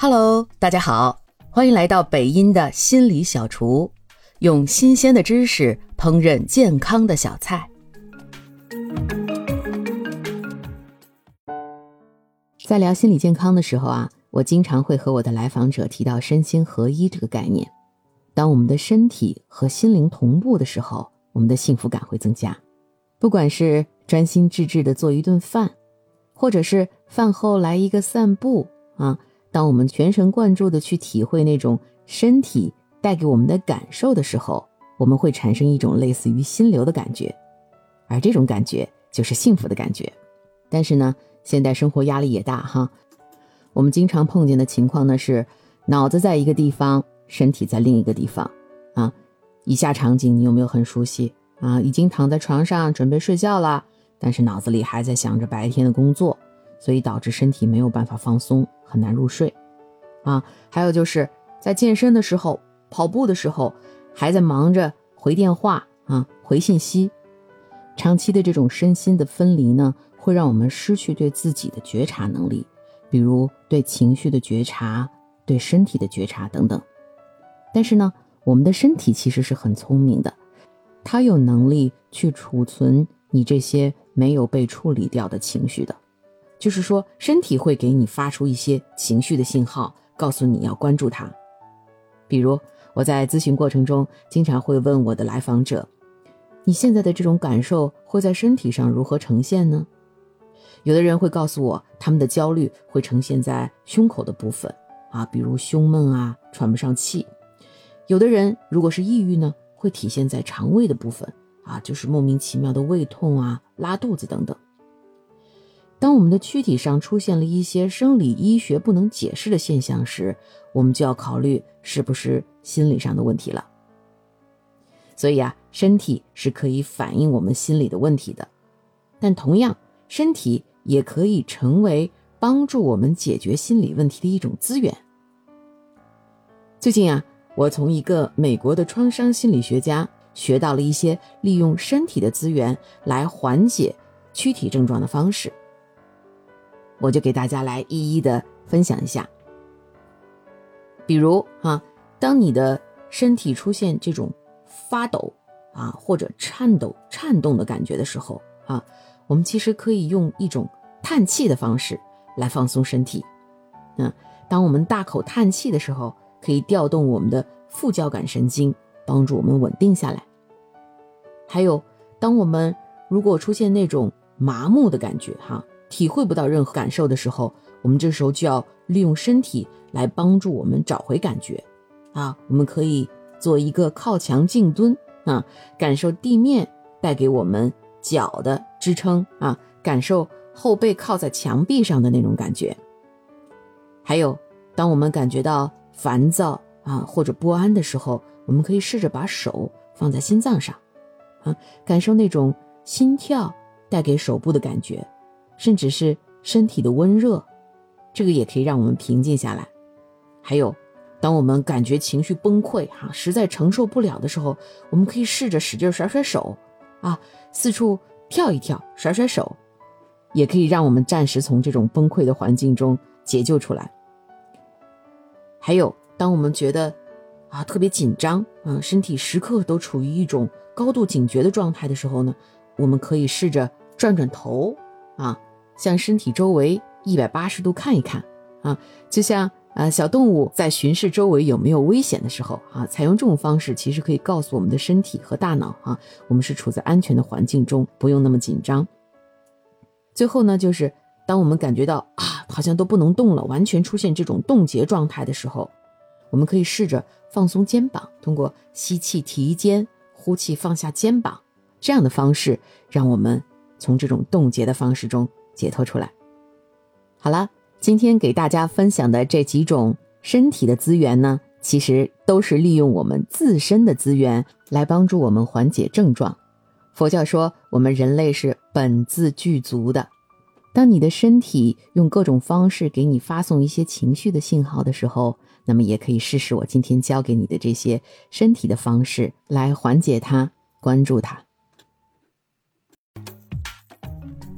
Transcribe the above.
Hello，大家好，欢迎来到北音的心理小厨，用新鲜的知识烹饪健康的小菜。在聊心理健康的时候啊，我经常会和我的来访者提到身心合一这个概念。当我们的身体和心灵同步的时候，我们的幸福感会增加。不管是专心致志的做一顿饭，或者是饭后来一个散步啊。当我们全神贯注的去体会那种身体带给我们的感受的时候，我们会产生一种类似于心流的感觉，而这种感觉就是幸福的感觉。但是呢，现代生活压力也大哈，我们经常碰见的情况呢是，脑子在一个地方，身体在另一个地方啊。以下场景你有没有很熟悉啊？已经躺在床上准备睡觉了，但是脑子里还在想着白天的工作。所以导致身体没有办法放松，很难入睡，啊，还有就是在健身的时候、跑步的时候，还在忙着回电话啊、回信息，长期的这种身心的分离呢，会让我们失去对自己的觉察能力，比如对情绪的觉察、对身体的觉察等等。但是呢，我们的身体其实是很聪明的，它有能力去储存你这些没有被处理掉的情绪的。就是说，身体会给你发出一些情绪的信号，告诉你要关注它。比如，我在咨询过程中，经常会问我的来访者：“你现在的这种感受会在身体上如何呈现呢？”有的人会告诉我，他们的焦虑会呈现在胸口的部分啊，比如胸闷啊、喘不上气；有的人如果是抑郁呢，会体现在肠胃的部分啊，就是莫名其妙的胃痛啊、拉肚子等等。当我们的躯体上出现了一些生理医学不能解释的现象时，我们就要考虑是不是心理上的问题了。所以啊，身体是可以反映我们心理的问题的，但同样，身体也可以成为帮助我们解决心理问题的一种资源。最近啊，我从一个美国的创伤心理学家学到了一些利用身体的资源来缓解躯体症状的方式。我就给大家来一一的分享一下。比如啊，当你的身体出现这种发抖啊或者颤抖、颤动的感觉的时候啊，我们其实可以用一种叹气的方式来放松身体。嗯，当我们大口叹气的时候，可以调动我们的副交感神经，帮助我们稳定下来。还有，当我们如果出现那种麻木的感觉哈。体会不到任何感受的时候，我们这时候就要利用身体来帮助我们找回感觉，啊，我们可以做一个靠墙静蹲啊，感受地面带给我们脚的支撑啊，感受后背靠在墙壁上的那种感觉。还有，当我们感觉到烦躁啊或者不安的时候，我们可以试着把手放在心脏上，啊，感受那种心跳带给手部的感觉。甚至是身体的温热，这个也可以让我们平静下来。还有，当我们感觉情绪崩溃哈，实在承受不了的时候，我们可以试着使劲甩甩手，啊，四处跳一跳，甩甩手，也可以让我们暂时从这种崩溃的环境中解救出来。还有，当我们觉得啊特别紧张，啊，身体时刻都处于一种高度警觉的状态的时候呢，我们可以试着转转头，啊。向身体周围一百八十度看一看，啊，就像啊小动物在巡视周围有没有危险的时候，啊，采用这种方式其实可以告诉我们的身体和大脑，啊，我们是处在安全的环境中，不用那么紧张。最后呢，就是当我们感觉到啊好像都不能动了，完全出现这种冻结状态的时候，我们可以试着放松肩膀，通过吸气提肩，呼气放下肩膀这样的方式，让我们从这种冻结的方式中。解脱出来。好了，今天给大家分享的这几种身体的资源呢，其实都是利用我们自身的资源来帮助我们缓解症状。佛教说，我们人类是本自具足的。当你的身体用各种方式给你发送一些情绪的信号的时候，那么也可以试试我今天教给你的这些身体的方式来缓解它，关注它。